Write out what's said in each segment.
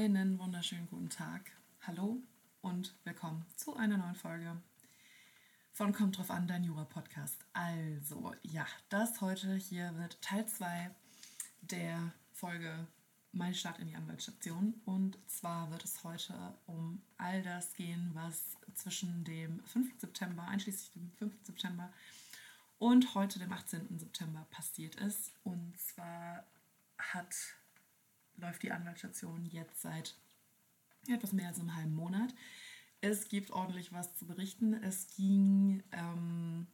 Einen wunderschönen guten Tag. Hallo und willkommen zu einer neuen Folge von Kommt drauf an, dein Jura-Podcast. Also, ja, das heute hier wird Teil 2 der Folge Mein Start in die Anwaltsstation. Und zwar wird es heute um all das gehen, was zwischen dem 5. September, einschließlich dem 5. September und heute, dem 18. September, passiert ist. Und zwar hat läuft die Anwaltsstation jetzt seit etwas mehr als einem halben Monat. Es gibt ordentlich was zu berichten. Es ging, ähm,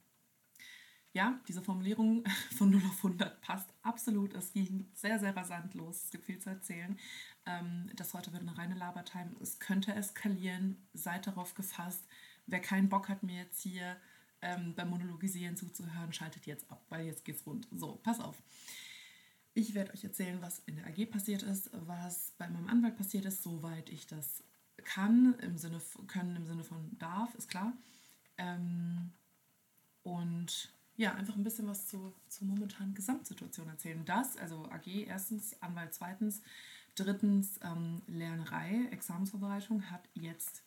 ja, diese Formulierung von 0 auf 100 passt absolut. Es ging sehr, sehr rasant los. Es gibt viel zu erzählen. Ähm, das heute wird eine reine Labertime. Es könnte eskalieren. Seid darauf gefasst. Wer keinen Bock hat, mir jetzt hier ähm, beim Monologisieren zuzuhören, schaltet jetzt ab, weil jetzt geht's rund. So, pass auf. Ich werde euch erzählen, was in der AG passiert ist, was bei meinem Anwalt passiert ist, soweit ich das kann, im Sinne von, können im Sinne von darf, ist klar. Ähm, und ja, einfach ein bisschen was zu, zur momentanen Gesamtsituation erzählen. Das, also AG erstens, Anwalt zweitens, drittens ähm, Lernerei, Examensvorbereitung hat jetzt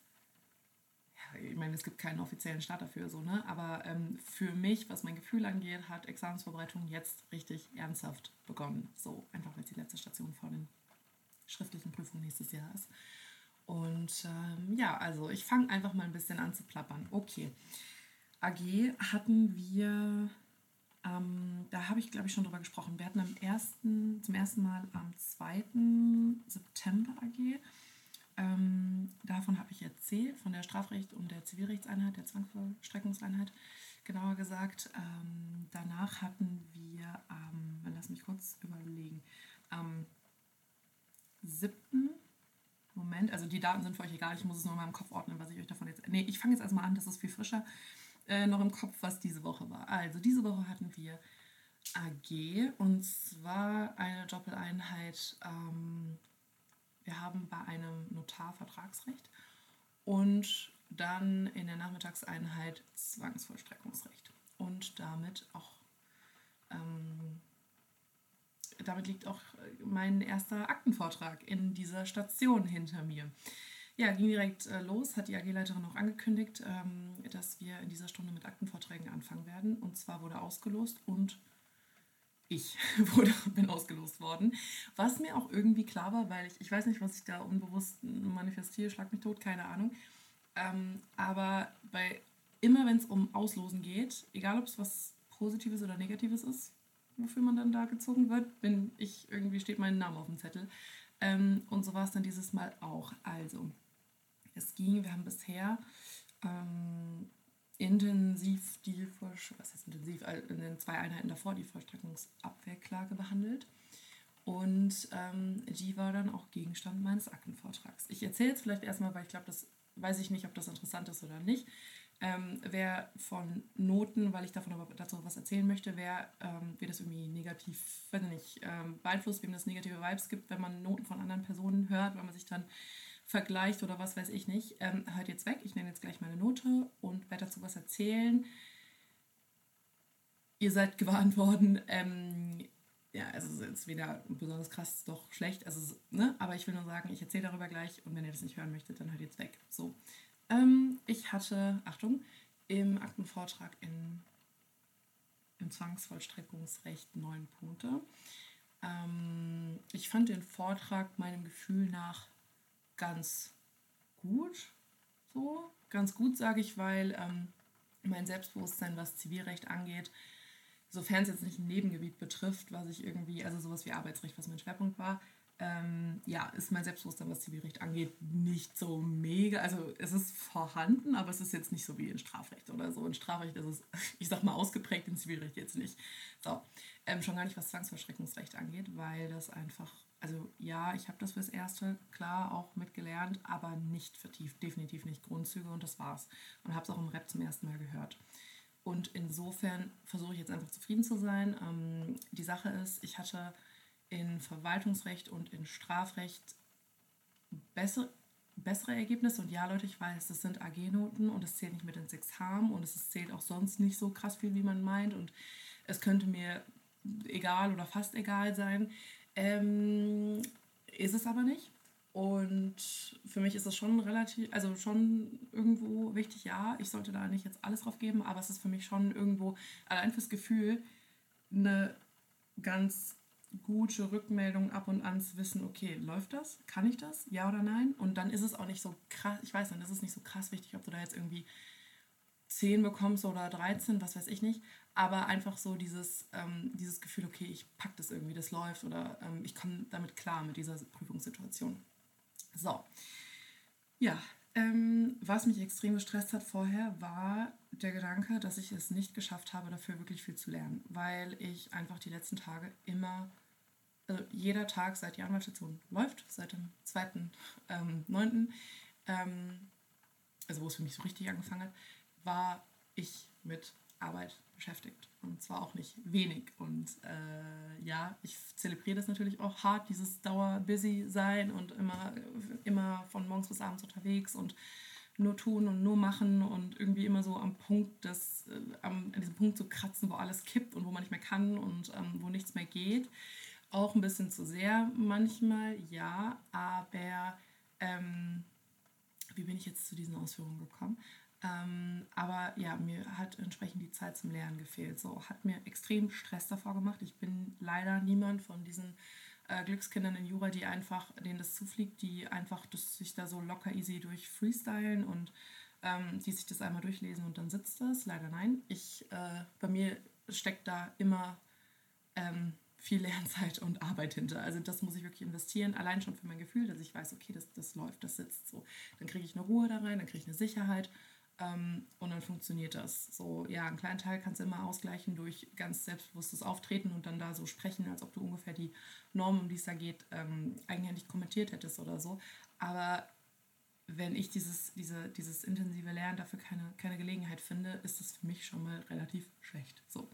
ich meine, es gibt keinen offiziellen Start dafür, so, ne? aber ähm, für mich, was mein Gefühl angeht, hat Examensvorbereitung jetzt richtig ernsthaft begonnen. So, einfach weil es die letzte Station vor den schriftlichen Prüfungen nächstes Jahr ist. Und ähm, ja, also ich fange einfach mal ein bisschen an zu plappern. Okay, AG hatten wir, ähm, da habe ich glaube ich schon drüber gesprochen, wir hatten am ersten, zum ersten Mal am 2. September AG ähm, davon habe ich erzählt, von der Strafrecht- und der Zivilrechtseinheit, der Zwangsvollstreckungseinheit, genauer gesagt. Ähm, danach hatten wir, ähm, lass mich kurz überlegen, am 7. Moment, also die Daten sind für euch egal, ich muss es nur in meinem Kopf ordnen, was ich euch davon jetzt. Nee, ich fange jetzt erstmal an, das ist viel frischer äh, noch im Kopf, was diese Woche war. Also diese Woche hatten wir AG und zwar eine Doppeleinheit ähm, wir haben bei einem Notar Vertragsrecht und dann in der Nachmittagseinheit Zwangsvollstreckungsrecht. Und damit auch, ähm, damit liegt auch mein erster Aktenvortrag in dieser Station hinter mir. Ja, ging direkt äh, los, hat die AG-Leiterin auch angekündigt, ähm, dass wir in dieser Stunde mit Aktenvorträgen anfangen werden. Und zwar wurde ausgelost und ich wurde, bin ausgelost worden. Was mir auch irgendwie klar war, weil ich, ich weiß nicht, was ich da unbewusst manifestiere, schlag mich tot, keine Ahnung. Ähm, aber bei immer wenn es um Auslosen geht, egal ob es was Positives oder Negatives ist, wofür man dann da gezogen wird, bin ich, irgendwie steht mein Name auf dem Zettel. Ähm, und so war es dann dieses Mal auch. Also, es ging, wir haben bisher ähm, intensiv die was heißt intensiv, in den zwei Einheiten davor die Vollstreckungsabwehrklage behandelt. Und ähm, die war dann auch Gegenstand meines Aktenvortrags. Ich erzähle jetzt vielleicht erstmal, weil ich glaube, das weiß ich nicht, ob das interessant ist oder nicht. Ähm, wer von Noten, weil ich davon aber dazu was erzählen möchte, wer, ähm, wer das irgendwie negativ, wenn nicht, ähm, beeinflusst, wem das negative Vibes gibt, wenn man Noten von anderen Personen hört, weil man sich dann vergleicht oder was weiß ich nicht, ähm, hört jetzt weg. Ich nenne jetzt gleich meine Note und werde dazu was erzählen. Ihr seid gewarnt worden. Ähm, ja, also es ist weder besonders krass doch schlecht. Also, ne? Aber ich will nur sagen, ich erzähle darüber gleich und wenn ihr das nicht hören möchtet, dann hört jetzt weg. So. Ähm, ich hatte, Achtung, im Aktenvortrag in, im Zwangsvollstreckungsrecht neun Punkte. Ähm, ich fand den Vortrag meinem Gefühl nach ganz gut. So, ganz gut sage ich, weil ähm, mein Selbstbewusstsein, was Zivilrecht angeht, sofern es jetzt nicht ein Nebengebiet betrifft, was ich irgendwie, also sowas wie Arbeitsrecht, was mein Schwerpunkt war, ähm, ja, ist mein Selbstbewusstsein, was Zivilrecht angeht, nicht so mega. Also es ist vorhanden, aber es ist jetzt nicht so wie in Strafrecht oder so. In Strafrecht ist es, ich sag mal, ausgeprägt, in Zivilrecht jetzt nicht. So, ähm, schon gar nicht, was Zwangsverschreckungsrecht angeht, weil das einfach also ja, ich habe das fürs Erste klar auch mitgelernt, aber nicht vertieft, definitiv nicht Grundzüge und das war's. Und habe es auch im Rap zum ersten Mal gehört. Und insofern versuche ich jetzt einfach zufrieden zu sein. Ähm, die Sache ist, ich hatte in Verwaltungsrecht und in Strafrecht bessere, bessere Ergebnisse. Und ja, Leute, ich weiß, das sind AG-Noten und es zählt nicht mit ins Examen und es zählt auch sonst nicht so krass viel, wie man meint. Und es könnte mir egal oder fast egal sein. Ähm, ist es aber nicht. Und für mich ist das schon relativ, also schon irgendwo wichtig, ja, ich sollte da nicht jetzt alles drauf geben, aber es ist für mich schon irgendwo, allein fürs Gefühl, eine ganz gute Rückmeldung ab und an zu wissen, okay, läuft das? Kann ich das? Ja oder nein? Und dann ist es auch nicht so krass, ich weiß, dann ist es nicht so krass wichtig, ob du da jetzt irgendwie 10 bekommst oder 13, was weiß ich nicht. Aber einfach so dieses, ähm, dieses Gefühl, okay, ich pack das irgendwie, das läuft oder ähm, ich komme damit klar mit dieser Prüfungssituation. So. Ja, ähm, was mich extrem gestresst hat vorher, war der Gedanke, dass ich es nicht geschafft habe, dafür wirklich viel zu lernen, weil ich einfach die letzten Tage immer, also jeder Tag seit die Anwaltsstation läuft, seit dem 2.9., ähm, ähm, also wo es für mich so richtig angefangen hat, war ich mit Arbeit beschäftigt. Und zwar auch nicht wenig. Und äh, ja, ich zelebriere das natürlich auch hart, dieses Dauer-Busy-Sein und immer, immer von morgens bis abends unterwegs und nur tun und nur machen und irgendwie immer so am Punkt des, äh, an diesem Punkt zu kratzen, wo alles kippt und wo man nicht mehr kann und ähm, wo nichts mehr geht. Auch ein bisschen zu sehr manchmal, ja, aber ähm, wie bin ich jetzt zu diesen Ausführungen gekommen? Ähm, aber ja, mir hat entsprechend die Zeit zum Lernen gefehlt. So hat mir extrem Stress davor gemacht. Ich bin leider niemand von diesen äh, Glückskindern in Jura, die einfach, denen das zufliegt, die einfach das, sich da so locker easy durch freestylen und ähm, die sich das einmal durchlesen und dann sitzt das. Leider nein. Ich, äh, bei mir steckt da immer ähm, viel Lernzeit und Arbeit hinter. Also das muss ich wirklich investieren, allein schon für mein Gefühl, dass ich weiß, okay, das, das läuft, das sitzt so. Dann kriege ich eine Ruhe da rein, dann kriege ich eine Sicherheit ähm, und dann funktioniert das. So, ja, einen kleinen Teil kannst du immer ausgleichen durch ganz selbstbewusstes Auftreten und dann da so sprechen, als ob du ungefähr die Norm, um die es da geht, ähm, eigenhändig kommentiert hättest oder so. Aber wenn ich dieses, diese, dieses intensive Lernen dafür keine, keine Gelegenheit finde, ist das für mich schon mal relativ schlecht. So.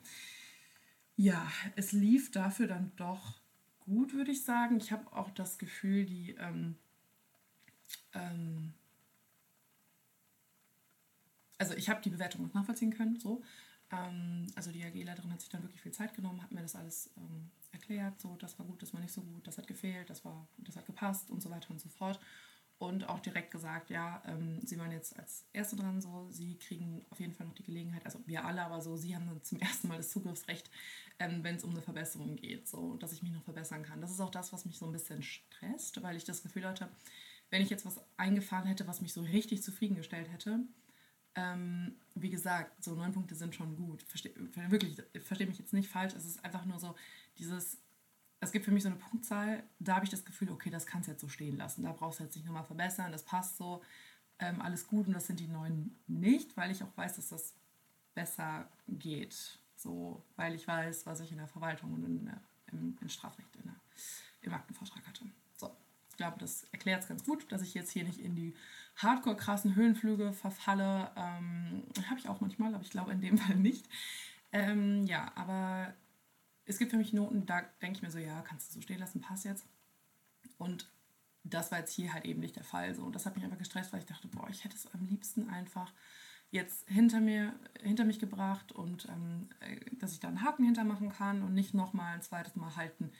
Ja, es lief dafür dann doch gut, würde ich sagen. Ich habe auch das Gefühl, die ähm, ähm, also ich habe die Bewertung noch nachvollziehen können, so. Ähm, also die AG-Leiterin hat sich dann wirklich viel Zeit genommen, hat mir das alles ähm, erklärt, so, das war gut, das war nicht so gut, das hat gefehlt, das, war, das hat gepasst und so weiter und so fort. Und auch direkt gesagt, ja, ähm, Sie waren jetzt als Erste dran, so, Sie kriegen auf jeden Fall noch die Gelegenheit, also wir alle, aber so, Sie haben dann zum ersten Mal das Zugriffsrecht, ähm, wenn es um eine Verbesserung geht, so, dass ich mich noch verbessern kann. Das ist auch das, was mich so ein bisschen stresst, weil ich das Gefühl hatte, wenn ich jetzt was eingefahren hätte, was mich so richtig zufriedengestellt hätte, ähm, wie gesagt, so neun Punkte sind schon gut. Verste wirklich, verstehe mich jetzt nicht falsch. Es ist einfach nur so dieses, es gibt für mich so eine Punktzahl, da habe ich das Gefühl, okay, das kannst du jetzt so stehen lassen. Da brauchst du jetzt nicht nochmal verbessern, das passt so. Ähm, alles gut und das sind die neun nicht, weil ich auch weiß, dass das besser geht. So, weil ich weiß, was ich in der Verwaltung und in, im, im Strafrecht, in der, im Aktenvortrag hatte. Ich glaube, das erklärt es ganz gut, dass ich jetzt hier nicht in die hardcore krassen Höhenflüge verfalle. Ähm, Habe ich auch manchmal, aber ich glaube in dem Fall nicht. Ähm, ja, aber es gibt für mich Noten, da denke ich mir so, ja, kannst du so stehen lassen, passt jetzt. Und das war jetzt hier halt eben nicht der Fall. So. Und das hat mich einfach gestresst, weil ich dachte, boah, ich hätte es am liebsten einfach jetzt hinter mir, hinter mich gebracht und ähm, äh, dass ich da einen Haken hintermachen kann und nicht nochmal ein zweites Mal halten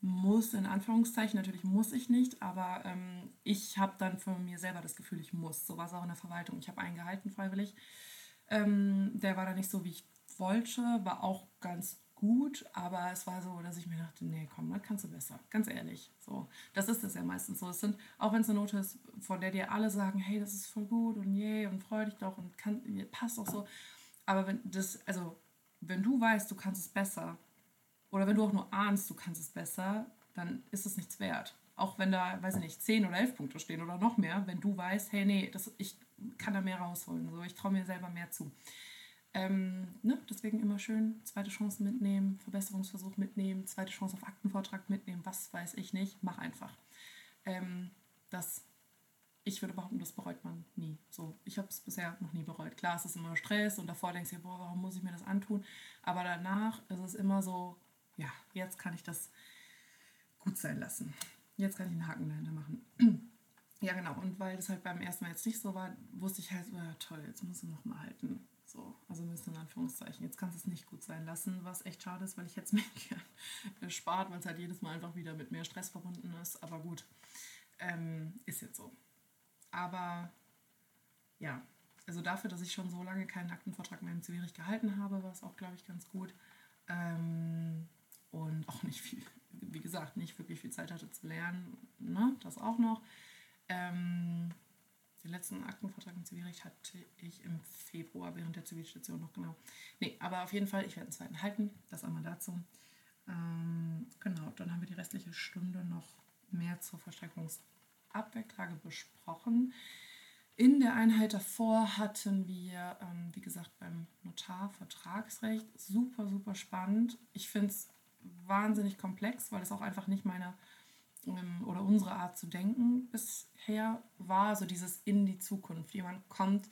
muss, in Anführungszeichen, natürlich muss ich nicht, aber ähm, ich habe dann von mir selber das Gefühl, ich muss. So war es auch in der Verwaltung. Ich habe einen gehalten freiwillig. Ähm, der war dann nicht so, wie ich wollte, war auch ganz gut, aber es war so, dass ich mir dachte, nee, komm, das kannst du besser, ganz ehrlich. So, das ist es ja meistens so. Es sind, auch wenn es eine Note ist, von der dir alle sagen, hey, das ist voll gut und yay und freu dich doch und kann, passt auch so. Aber wenn das, also wenn du weißt, du kannst es besser, oder wenn du auch nur ahnst, du kannst es besser, dann ist es nichts wert. Auch wenn da, weiß ich nicht, 10 oder 11 Punkte stehen oder noch mehr, wenn du weißt, hey, nee, das, ich kann da mehr rausholen. So, ich traue mir selber mehr zu. Ähm, ne? Deswegen immer schön zweite Chance mitnehmen, Verbesserungsversuch mitnehmen, zweite Chance auf Aktenvortrag mitnehmen, was weiß ich nicht, mach einfach. Ähm, das, ich würde behaupten, das bereut man nie. So, ich habe es bisher noch nie bereut. Klar, es ist immer Stress und davor denkst du, boah, warum muss ich mir das antun? Aber danach ist es immer so, ja, jetzt kann ich das gut sein lassen. Jetzt kann ich einen Haken dahinter machen. ja, genau. Und weil das halt beim ersten Mal jetzt nicht so war, wusste ich halt, so, ja, toll, jetzt musst du nochmal halten. So, also müssen in Anführungszeichen. Jetzt kannst du es nicht gut sein lassen, was echt schade ist, weil ich jetzt mir gern spart, weil es halt jedes Mal einfach wieder mit mehr Stress verbunden ist. Aber gut, Ähm, ist jetzt so. Aber ja, also dafür, dass ich schon so lange keinen Aktenvortrag mehr im Zivilrecht gehalten habe, war es auch, glaube ich, ganz gut. Ähm, und auch nicht viel, wie gesagt, nicht wirklich viel Zeit hatte zu lernen. Ne? Das auch noch. Ähm, den letzten Aktenvertrag im Zivilrecht hatte ich im Februar während der Zivilstation noch genau. Nee, aber auf jeden Fall, ich werde einen zweiten halten. Das einmal dazu. Ähm, genau, dann haben wir die restliche Stunde noch mehr zur Verstreckungsabwegklage besprochen. In der Einheit davor hatten wir, ähm, wie gesagt, beim Notar Vertragsrecht super, super spannend. Ich finde es wahnsinnig komplex, weil es auch einfach nicht meine ähm, oder unsere Art zu denken bisher war, so dieses in die Zukunft. Jemand kommt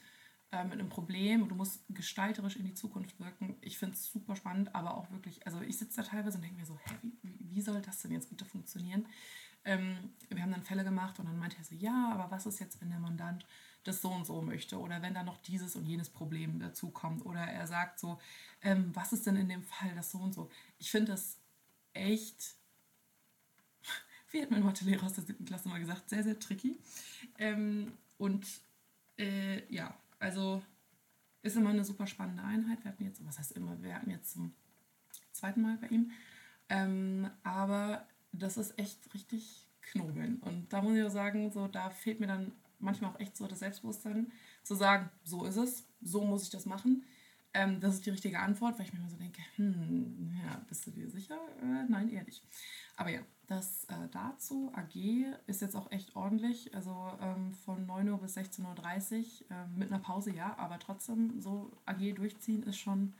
äh, mit einem Problem und du musst gestalterisch in die Zukunft wirken. Ich finde es super spannend, aber auch wirklich, also ich sitze da teilweise und denke mir so, hä, wie, wie soll das denn jetzt bitte funktionieren? Ähm, wir haben dann Fälle gemacht und dann meinte er so, ja, aber was ist jetzt, wenn der Mandant das so und so möchte oder wenn da noch dieses und jenes Problem dazu kommt oder er sagt so, ähm, was ist denn in dem Fall das so und so. Ich finde das echt wie hat mein Mathelehrer aus der siebten Klasse mal gesagt, sehr, sehr tricky. Ähm, und äh, ja, also ist immer eine super spannende Einheit. Wir hatten jetzt, was heißt immer, wir hatten jetzt zum zweiten Mal bei ihm. Ähm, aber das ist echt richtig knobeln. Und da muss ich auch sagen, so, da fehlt mir dann manchmal auch echt so das Selbstbewusstsein, zu sagen, so ist es, so muss ich das machen. Ähm, das ist die richtige Antwort, weil ich mir immer so denke, hm, ja, bist du dir sicher? Äh, nein, eher nicht. Aber ja, das äh, dazu. AG ist jetzt auch echt ordentlich. Also ähm, von 9 Uhr bis 16.30 Uhr äh, mit einer Pause, ja, aber trotzdem so AG durchziehen ist schon,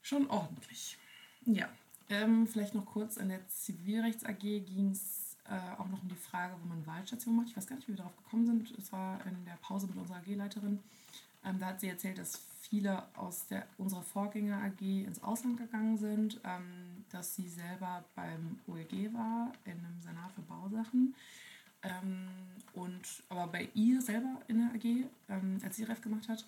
schon ordentlich. Ja, ähm, vielleicht noch kurz. In der Zivilrechts AG ging es äh, auch noch um die Frage, wo man Wahlstation macht. Ich weiß gar nicht, wie wir darauf gekommen sind. Es war in der Pause mit unserer AG-Leiterin. Ähm, da hat sie erzählt, dass viele aus der, unserer Vorgänger AG ins Ausland gegangen sind, ähm, dass sie selber beim OLG war, in einem Senat für Bausachen. Ähm, und aber bei ihr selber in der AG, ähm, als sie Ref gemacht hat,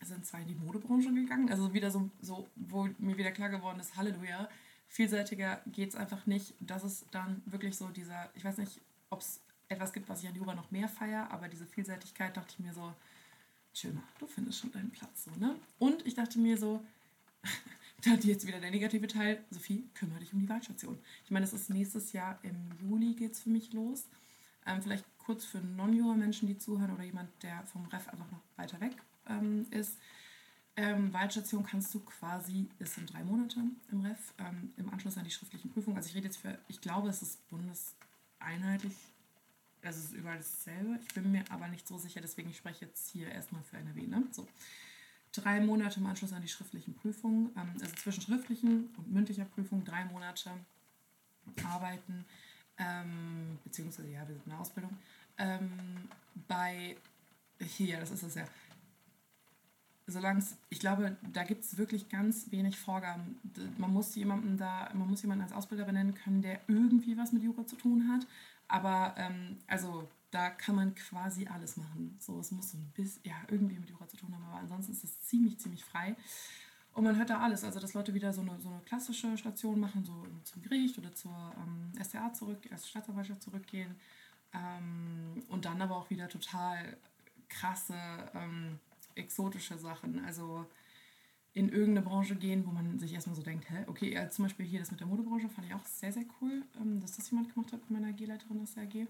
sind zwei in die Modebranche gegangen. Also wieder so, so wo mir wieder klar geworden ist, Halleluja, vielseitiger geht es einfach nicht. Das ist dann wirklich so dieser, ich weiß nicht, ob es etwas gibt, was ich an Jura noch mehr feiere, aber diese Vielseitigkeit dachte ich mir so, Schöner, du findest schon deinen Platz so, ne? Und ich dachte mir so, da jetzt wieder der negative Teil, Sophie, kümmere dich um die Wahlstation. Ich meine, es ist nächstes Jahr im Juli geht es für mich los. Ähm, vielleicht kurz für Non-Jura-Menschen, die zuhören oder jemand, der vom Ref einfach noch weiter weg ähm, ist. Ähm, Wahlstation kannst du quasi, es sind drei Monate im Ref, ähm, im Anschluss an die schriftlichen Prüfungen. Also ich rede jetzt für, ich glaube, es ist bundeseinheitlich also es ist überall dasselbe. Ich bin mir aber nicht so sicher, deswegen ich spreche jetzt hier erstmal für NRW. Ne? So. Drei Monate im Anschluss an die schriftlichen Prüfungen, ähm, also zwischen schriftlichen und mündlicher Prüfung drei Monate arbeiten, ähm, beziehungsweise ja, wir sind in der Ausbildung. Ähm, bei, hier, das ist es ja, solange ich glaube, da gibt es wirklich ganz wenig Vorgaben. Man muss jemanden da, man muss jemanden als Ausbilder benennen können, der irgendwie was mit Jura zu tun hat. Aber ähm, also da kann man quasi alles machen. So, es muss so ein bisschen, ja, irgendwie mit Jura zu tun haben, aber ansonsten ist es ziemlich, ziemlich frei. Und man hört da alles, also dass Leute wieder so eine, so eine klassische Station machen, so zum Gericht oder zur ähm, SDA zurück, erst Staatsanwaltschaft zurückgehen. Ähm, und dann aber auch wieder total krasse, ähm, exotische Sachen. Also in irgendeine Branche gehen, wo man sich erstmal so denkt, hä, okay, ja, zum Beispiel hier das mit der Modebranche fand ich auch sehr, sehr cool, ähm, dass das jemand gemacht hat bei meiner G-Leiterin aus der AG.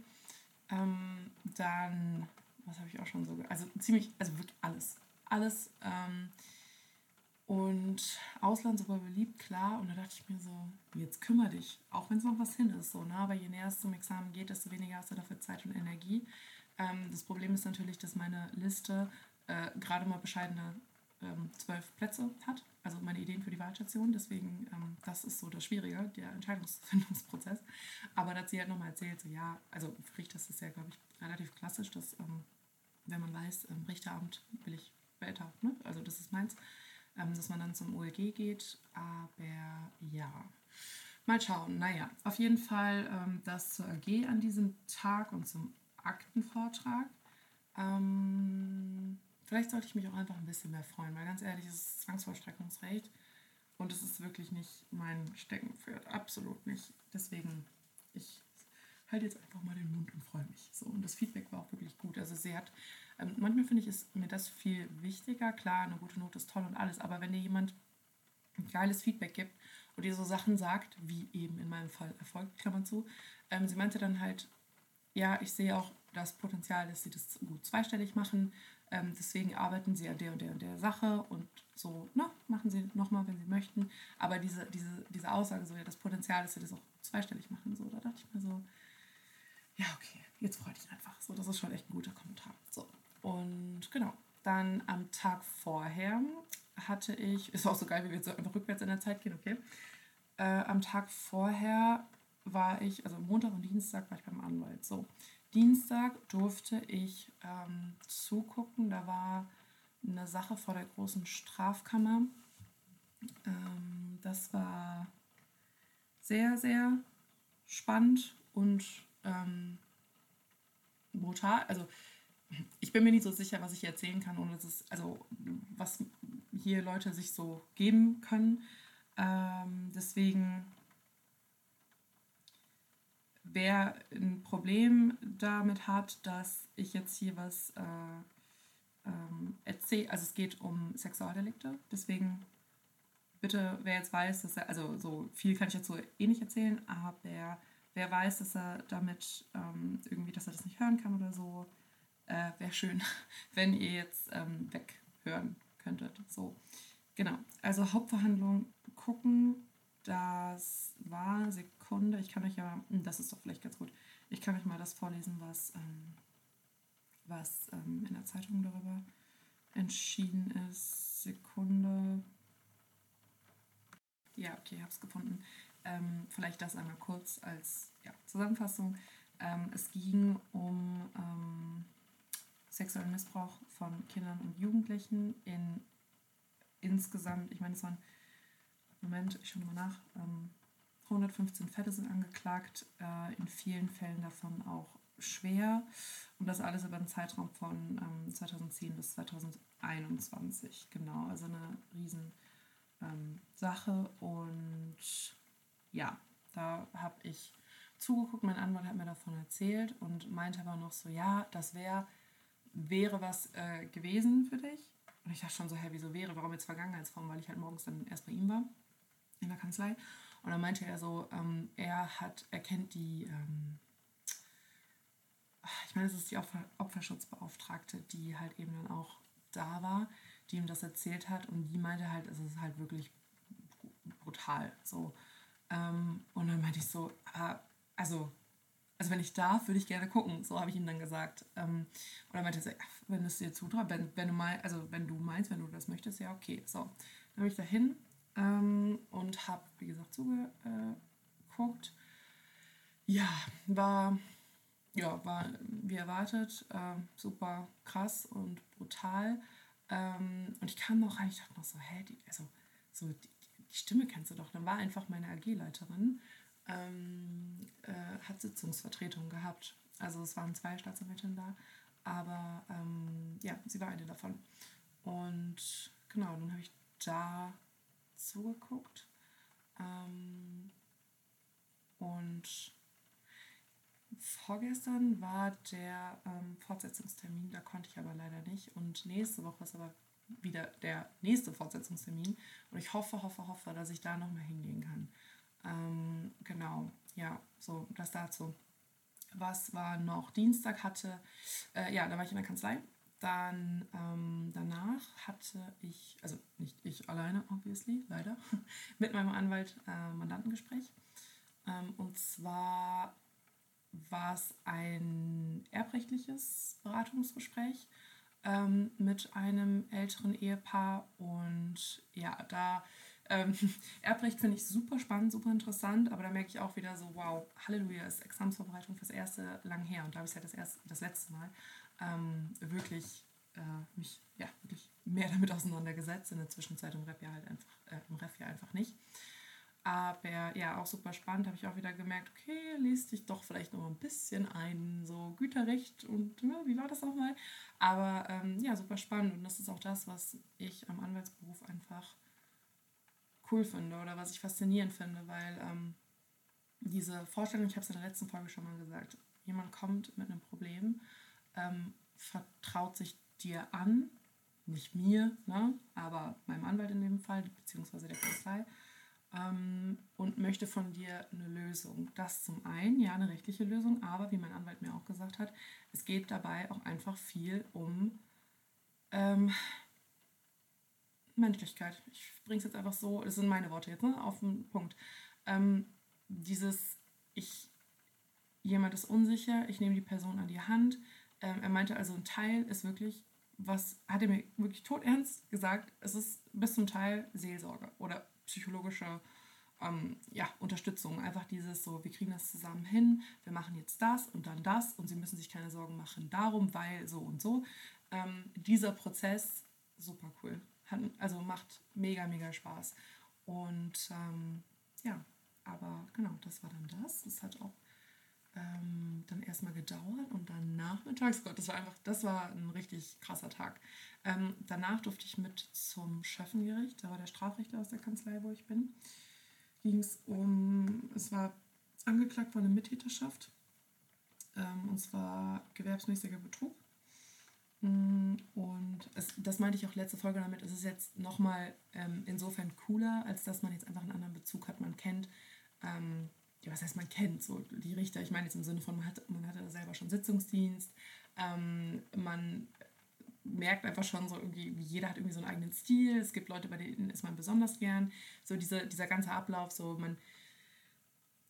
Ähm, dann, was habe ich auch schon so, also ziemlich, also wirklich alles, alles. Ähm, und Ausland super beliebt, klar. Und da dachte ich mir so, jetzt kümmere dich, auch wenn es noch was hin ist. So, ne? Aber je näher es zum Examen geht, desto weniger hast du dafür Zeit und Energie. Ähm, das Problem ist natürlich, dass meine Liste äh, gerade mal bescheidene ähm, zwölf Plätze hat, also meine Ideen für die Wahlstation. Deswegen, ähm, das ist so das Schwierige, der Entscheidungsfindungsprozess. Aber da hat sie halt nochmal erzählt, so ja, also für Richter ist das ja, glaube ich, relativ klassisch, dass, ähm, wenn man weiß, im Richteramt will ich später, ne? also das ist meins, ähm, dass man dann zum OLG geht. Aber ja, mal schauen. Naja, auf jeden Fall ähm, das zur AG an diesem Tag und zum Aktenvortrag. Ähm, Vielleicht sollte ich mich auch einfach ein bisschen mehr freuen, weil ganz ehrlich, es ist Zwangsvollstreckungsrecht und es ist wirklich nicht mein Steckenpferd. Absolut nicht. Deswegen, ich halte jetzt einfach mal den Mund und freue mich. So, und das Feedback war auch wirklich gut. Also sie hat, ähm, manchmal finde ich, ist mir das viel wichtiger. Klar, eine gute Note ist toll und alles, aber wenn dir jemand ein geiles Feedback gibt und dir so Sachen sagt, wie eben in meinem Fall Erfolg, Klammern zu, ähm, sie meinte dann halt, ja, ich sehe auch das Potenzial, dass sie das gut zweistellig machen. Ähm, deswegen arbeiten sie an der und der und der Sache und so, na, machen sie nochmal, wenn sie möchten. Aber diese, diese, diese Aussage, so, ja, das Potenzial, dass sie das auch zweistellig machen, so, da dachte ich mir so, ja, okay, jetzt freue dich einfach. So, das ist schon echt ein guter Kommentar. So, und genau. Dann am Tag vorher hatte ich, ist auch so geil, wie wir jetzt einfach rückwärts in der Zeit gehen, okay. Äh, am Tag vorher war ich, also Montag und Dienstag war ich beim Anwalt. So, Dienstag durfte ich ähm, zugucken. Da war eine Sache vor der großen Strafkammer. Ähm, das war sehr, sehr spannend und ähm, brutal. Also ich bin mir nicht so sicher, was ich erzählen kann, ohne dass es, also was hier Leute sich so geben können. Ähm, deswegen wer ein Problem damit hat, dass ich jetzt hier was äh, ähm, erzähle, also es geht um Sexualdelikte, deswegen bitte, wer jetzt weiß, dass er, also so viel kann ich dazu eh nicht erzählen, aber wer, wer weiß, dass er damit ähm, irgendwie, dass er das nicht hören kann oder so, äh, wäre schön, wenn ihr jetzt ähm, weghören könntet. So, genau. Also Hauptverhandlung gucken, das war Sekunde. Ich kann euch ja, hm, das ist doch vielleicht ganz gut. Ich kann euch mal das vorlesen, was, ähm, was ähm, in der Zeitung darüber entschieden ist. Sekunde. Ja, okay, ich habe es gefunden. Ähm, vielleicht das einmal kurz als ja, Zusammenfassung. Ähm, es ging um ähm, sexuellen Missbrauch von Kindern und Jugendlichen in insgesamt, ich meine, es waren Moment, ich schaue mal nach. Ähm, 115 Fälle sind angeklagt, äh, in vielen Fällen davon auch schwer. Und das alles über einen Zeitraum von ähm, 2010 bis 2021. Genau, also eine riesen ähm, Sache. Und ja, da habe ich zugeguckt. Mein Anwalt hat mir davon erzählt und meinte aber noch so, ja, das wär, wäre was äh, gewesen für dich. Und ich dachte schon so, hä, wieso wäre, warum jetzt Vergangenheitsform, weil ich halt morgens dann erst bei ihm war in der Kanzlei. Und dann meinte er so, ähm, er hat, er kennt die, ähm, ich meine, es ist die Opfer, Opferschutzbeauftragte, die halt eben dann auch da war, die ihm das erzählt hat und die meinte halt, es ist halt wirklich brutal. So. Ähm, und dann meinte ich so, aber, also, also wenn ich darf, würde ich gerne gucken. So habe ich ihm dann gesagt. Ähm, und dann meinte er wenn es dir zutraut, wenn, wenn du mal, also wenn du meinst, wenn du das möchtest, ja okay. So, dann bin ich dahin ähm, und habe, wie gesagt, zugeguckt. Ja, war, ja, war wie erwartet, äh, super krass und brutal. Ähm, und ich kam auch rein, ich dachte noch so, hä, die, also, so, die, die Stimme kennst du doch. Dann war einfach meine AG-Leiterin, ähm, äh, hat Sitzungsvertretung gehabt. Also es waren zwei Staatsanwältinnen da, aber ähm, ja, sie war eine davon. Und genau, dann habe ich da zugeguckt. Ähm, und vorgestern war der ähm, Fortsetzungstermin, da konnte ich aber leider nicht. Und nächste Woche ist aber wieder der nächste Fortsetzungstermin. Und ich hoffe, hoffe, hoffe, dass ich da nochmal hingehen kann. Ähm, genau, ja, so das dazu. Was war noch? Dienstag hatte, äh, ja, da war ich in der Kanzlei dann ähm, danach hatte ich, also nicht ich alleine, obviously, leider, mit meinem Anwalt äh, Mandantengespräch. Ähm, und zwar war es ein erbrechtliches Beratungsgespräch ähm, mit einem älteren Ehepaar. Und ja, da ähm, Erbrecht finde ich super spannend, super interessant, aber da merke ich auch wieder so, wow, Halleluja, ist Examensvorbereitung fürs erste lang her. Und da habe ich es ja das, erste, das letzte Mal ähm, wirklich äh, mich ja, wirklich mehr damit auseinandergesetzt. In der Zwischenzeit im Rap ja halt einfach, äh, im Ref ja einfach nicht. Aber ja, auch super spannend, habe ich auch wieder gemerkt, okay, liest dich doch vielleicht noch ein bisschen ein, so Güterrecht und ja, wie war das nochmal? Aber ähm, ja, super spannend und das ist auch das, was ich am Anwaltsberuf einfach cool finde oder was ich faszinierend finde, weil ähm, diese Vorstellung, ich habe es in der letzten Folge schon mal gesagt, jemand kommt mit einem Problem, ähm, vertraut sich dir an, nicht mir, ne, aber meinem Anwalt in dem Fall, beziehungsweise der Kanzlei, ähm, und möchte von dir eine Lösung. Das zum einen, ja, eine rechtliche Lösung, aber wie mein Anwalt mir auch gesagt hat, es geht dabei auch einfach viel um ähm, Menschlichkeit. Ich bringe es jetzt einfach so, das sind meine Worte jetzt, ne, auf den Punkt. Ähm, dieses, ich, jemand ist unsicher, ich nehme die Person an die Hand. Ähm, er meinte also, ein Teil ist wirklich, was hat er mir wirklich todernst gesagt, es ist bis zum Teil Seelsorge oder psychologische ähm, ja, Unterstützung. Einfach dieses so, wir kriegen das zusammen hin, wir machen jetzt das und dann das und sie müssen sich keine Sorgen machen darum, weil so und so. Ähm, dieser Prozess, super cool. Hat, also macht mega, mega Spaß. Und ähm, ja, aber genau, das war dann das. Es hat auch ähm, dann erstmal gedauert und dann nachmittags, Gott, das war einfach, das war ein richtig krasser Tag. Ähm, danach durfte ich mit zum Schöffengericht, da war der Strafrichter aus der Kanzlei, wo ich bin. Ging es um, es war angeklagt worden Mittäterschaft ähm, und zwar gewerbsmäßiger Betrug. Mm, und es, das meinte ich auch letzte Folge damit, es ist jetzt nochmal ähm, insofern cooler, als dass man jetzt einfach einen anderen Bezug hat. Man kennt ähm, ja, was heißt man kennt, so die Richter, ich meine jetzt im Sinne von, man, hat, man hatte selber schon Sitzungsdienst, ähm, man merkt einfach schon so irgendwie, jeder hat irgendwie so einen eigenen Stil, es gibt Leute, bei denen ist man besonders gern, so diese, dieser ganze Ablauf, so man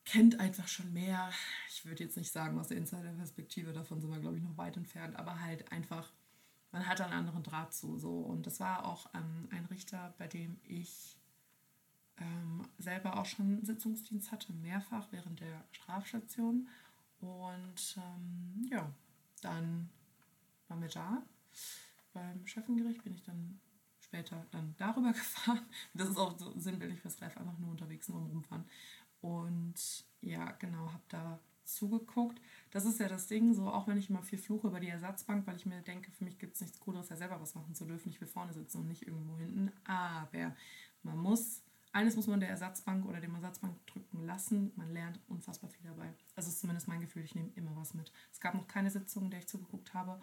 kennt einfach schon mehr, ich würde jetzt nicht sagen aus der Insider-Perspektive, davon sind wir glaube ich noch weit entfernt, aber halt einfach, man hat einen anderen Draht zu, so. Und das war auch ähm, ein Richter, bei dem ich ähm, selber auch schon Sitzungsdienst hatte, mehrfach während der Strafstation. Und ähm, ja, dann waren wir da. Beim Schöffengericht bin ich dann später dann darüber gefahren. Das ist auch so sinnbildlich fürs Live, einfach nur unterwegs und rumfahren. Und ja, genau, habe da zugeguckt. Das ist ja das Ding, so auch wenn ich immer viel fluche über die Ersatzbank, weil ich mir denke, für mich gibt es nichts Cooleres, ja selber was machen zu dürfen. Ich will vorne sitzen und nicht irgendwo hinten. Aber man muss eines muss man der Ersatzbank oder dem Ersatzbank drücken lassen. Man lernt unfassbar viel dabei. Also ist zumindest mein Gefühl, ich nehme immer was mit. Es gab noch keine Sitzung, in der ich zugeguckt habe,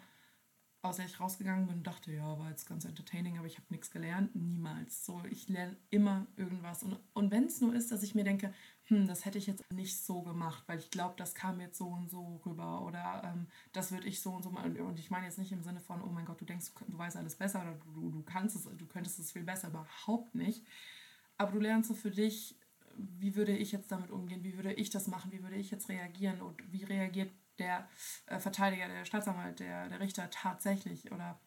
außer ich rausgegangen bin und dachte, ja, war jetzt ganz entertaining, aber ich habe nichts gelernt. Niemals. So, ich lerne immer irgendwas. Und, und wenn es nur ist, dass ich mir denke, hm, das hätte ich jetzt nicht so gemacht, weil ich glaube, das kam jetzt so und so rüber oder ähm, das würde ich so und so machen. Und ich meine jetzt nicht im Sinne von, oh mein Gott, du denkst, du, du weißt alles besser oder du, du kannst es, du könntest es viel besser, überhaupt nicht aber du lernst so für dich, wie würde ich jetzt damit umgehen, wie würde ich das machen, wie würde ich jetzt reagieren? Und wie reagiert der äh, Verteidiger, der Staatsanwalt, der, der Richter tatsächlich? Oder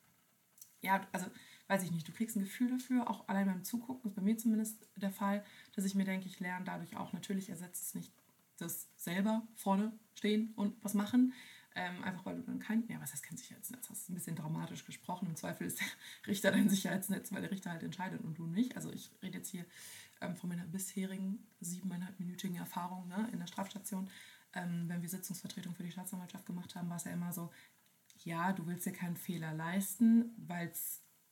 ja, also weiß ich nicht, du kriegst ein Gefühl dafür, auch allein beim Zugucken, ist bei mir zumindest der Fall, dass ich mir denke, ich lerne dadurch auch. Natürlich ersetzt es nicht das selber vorne stehen und was machen, ähm, einfach weil du dann kein, ja, was heißt kein Sicherheitsnetz hast. ein bisschen dramatisch gesprochen. Im Zweifel ist der Richter dein Sicherheitsnetz, weil der Richter halt entscheidet und du nicht. Also ich rede jetzt hier ähm, von meiner bisherigen siebeneinhalbminütigen Erfahrung ne, in der Strafstation. Ähm, wenn wir Sitzungsvertretung für die Staatsanwaltschaft gemacht haben, war es ja immer so, ja, du willst dir keinen Fehler leisten, weil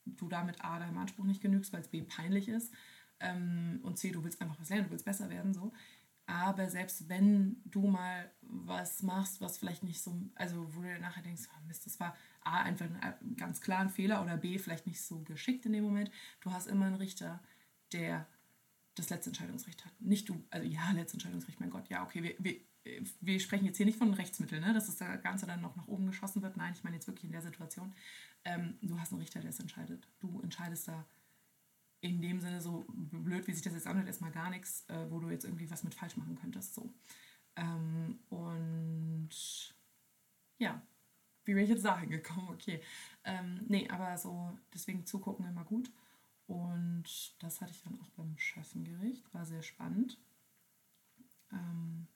du damit A, deinem Anspruch nicht genügst, weil es B, peinlich ist ähm, und C, du willst einfach was lernen, du willst besser werden, so. Aber selbst wenn du mal was machst, was vielleicht nicht so, also wo du nachher denkst, oh Mist, das war A, einfach ein äh, ganz klar Fehler oder B, vielleicht nicht so geschickt in dem Moment, du hast immer einen Richter, der das letzte Entscheidungsrecht hat. Nicht du, also ja, letzte Entscheidungsrecht, mein Gott, ja, okay, wir, wir, wir sprechen jetzt hier nicht von Rechtsmitteln, ne, dass das Ganze dann noch nach oben geschossen wird. Nein, ich meine jetzt wirklich in der Situation, ähm, du hast einen Richter, der es entscheidet. Du entscheidest da in dem Sinne so blöd, wie sich das jetzt anhört, erstmal gar nichts, äh, wo du jetzt irgendwie was mit falsch machen könntest. So. Ähm, und ja, wie bin ich jetzt dahin gekommen? Okay. Ähm, nee, aber so deswegen zugucken immer gut. Und das hatte ich dann auch beim Schöffengericht, war sehr spannend. Ähm,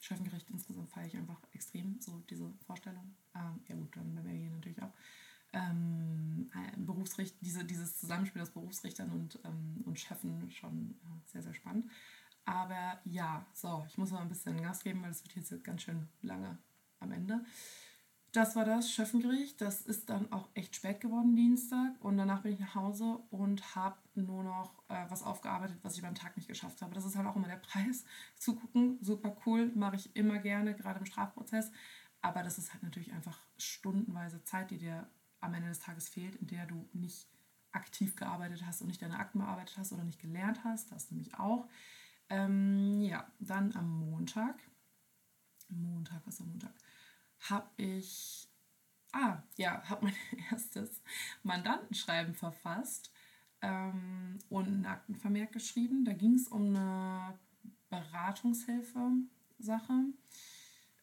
Schöffengericht insgesamt feiere ich einfach extrem, so diese Vorstellung. Ähm, ja gut, dann beim RG natürlich auch ähm, Berufsricht, diese, dieses Zusammenspiel aus Berufsrichtern und, ähm, und Chefen schon äh, sehr, sehr spannend. Aber ja, so, ich muss mal ein bisschen Gas geben, weil es wird jetzt ganz schön lange am Ende. das war das Schöffengericht. Das ist dann auch echt spät geworden, Dienstag. Und danach bin ich nach Hause und habe nur noch äh, was aufgearbeitet, was ich beim Tag nicht geschafft habe. Das ist halt auch immer der Preis. Zugucken, super cool, mache ich immer gerne, gerade im Strafprozess. Aber das ist halt natürlich einfach stundenweise Zeit, die dir am Ende des Tages fehlt, in der du nicht aktiv gearbeitet hast und nicht deine Akten bearbeitet hast oder nicht gelernt hast. Das nämlich auch. Ähm, ja, dann am Montag. Montag, was ist am Montag? habe ich, ah, ja, habe mein erstes Mandantenschreiben verfasst ähm, und einen Aktenvermerk geschrieben. Da ging es um eine Beratungshilfe-Sache,